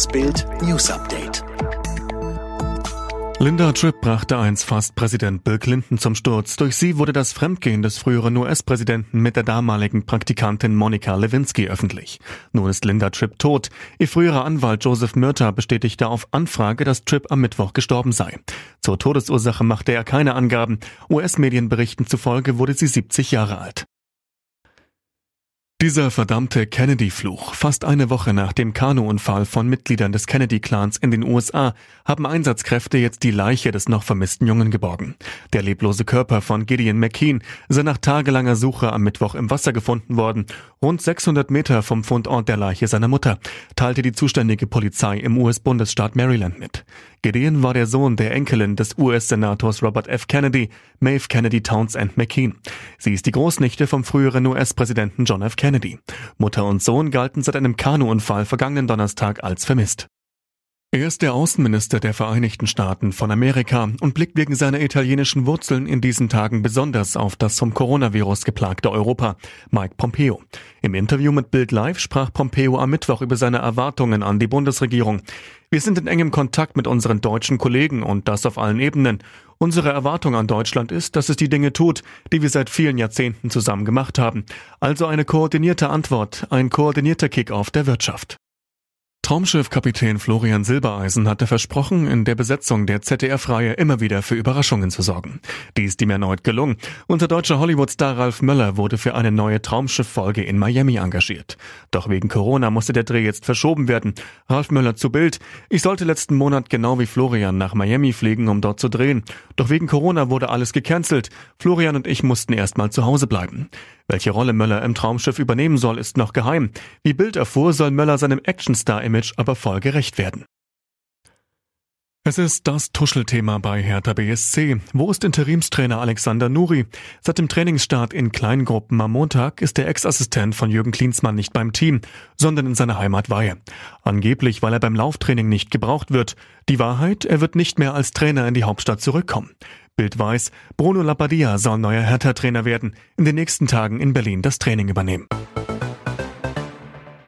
Das Bild News Update. Linda Tripp brachte einst fast Präsident Bill Clinton zum Sturz. Durch sie wurde das Fremdgehen des früheren US-Präsidenten mit der damaligen Praktikantin Monica Lewinsky öffentlich. Nun ist Linda Tripp tot. Ihr früherer Anwalt Joseph Murta bestätigte auf Anfrage, dass Tripp am Mittwoch gestorben sei. Zur Todesursache machte er keine Angaben. US-Medienberichten zufolge wurde sie 70 Jahre alt. Dieser verdammte Kennedy-Fluch. Fast eine Woche nach dem Kanuunfall von Mitgliedern des Kennedy-Clans in den USA haben Einsatzkräfte jetzt die Leiche des noch vermissten Jungen geborgen. Der leblose Körper von Gideon McKean sei nach tagelanger Suche am Mittwoch im Wasser gefunden worden, rund 600 Meter vom Fundort der Leiche seiner Mutter, teilte die zuständige Polizei im US-Bundesstaat Maryland mit. Gideon war der Sohn der Enkelin des US-Senators Robert F. Kennedy, Maeve Kennedy Townsend McKean. Sie ist die Großnichte vom früheren US-Präsidenten John F. Kennedy. Mutter und Sohn galten seit einem Kanuunfall vergangenen Donnerstag als vermisst. Er ist der Außenminister der Vereinigten Staaten von Amerika und blickt wegen seiner italienischen Wurzeln in diesen Tagen besonders auf das vom Coronavirus geplagte Europa, Mike Pompeo. Im Interview mit Bild Live sprach Pompeo am Mittwoch über seine Erwartungen an die Bundesregierung. Wir sind in engem Kontakt mit unseren deutschen Kollegen und das auf allen Ebenen. Unsere Erwartung an Deutschland ist, dass es die Dinge tut, die wir seit vielen Jahrzehnten zusammen gemacht haben. Also eine koordinierte Antwort, ein koordinierter Kick-off der Wirtschaft. Traumschiffkapitän Florian Silbereisen hatte versprochen, in der Besetzung der ZDF-Reihe immer wieder für Überraschungen zu sorgen. Dies ist ihm erneut gelungen. Unser deutscher Hollywood-Star Ralf Möller wurde für eine neue Traumschiff-Folge in Miami engagiert. Doch wegen Corona musste der Dreh jetzt verschoben werden. Ralf Möller zu Bild. Ich sollte letzten Monat genau wie Florian nach Miami fliegen, um dort zu drehen. Doch wegen Corona wurde alles gecancelt. Florian und ich mussten erstmal zu Hause bleiben. Welche Rolle Möller im Traumschiff übernehmen soll, ist noch geheim. Wie Bild erfuhr, soll Möller seinem Actionstar-Image aber voll gerecht werden. Es ist das Tuschelthema bei Hertha BSC. Wo ist Interimstrainer Alexander Nuri? Seit dem Trainingsstart in Kleingruppen am Montag ist der Ex-Assistent von Jürgen Klinsmann nicht beim Team, sondern in seiner Heimat Weihe. Angeblich, weil er beim Lauftraining nicht gebraucht wird. Die Wahrheit, er wird nicht mehr als Trainer in die Hauptstadt zurückkommen. Bild weiß, Bruno Lappadia soll neuer Hertha-Trainer werden, in den nächsten Tagen in Berlin das Training übernehmen.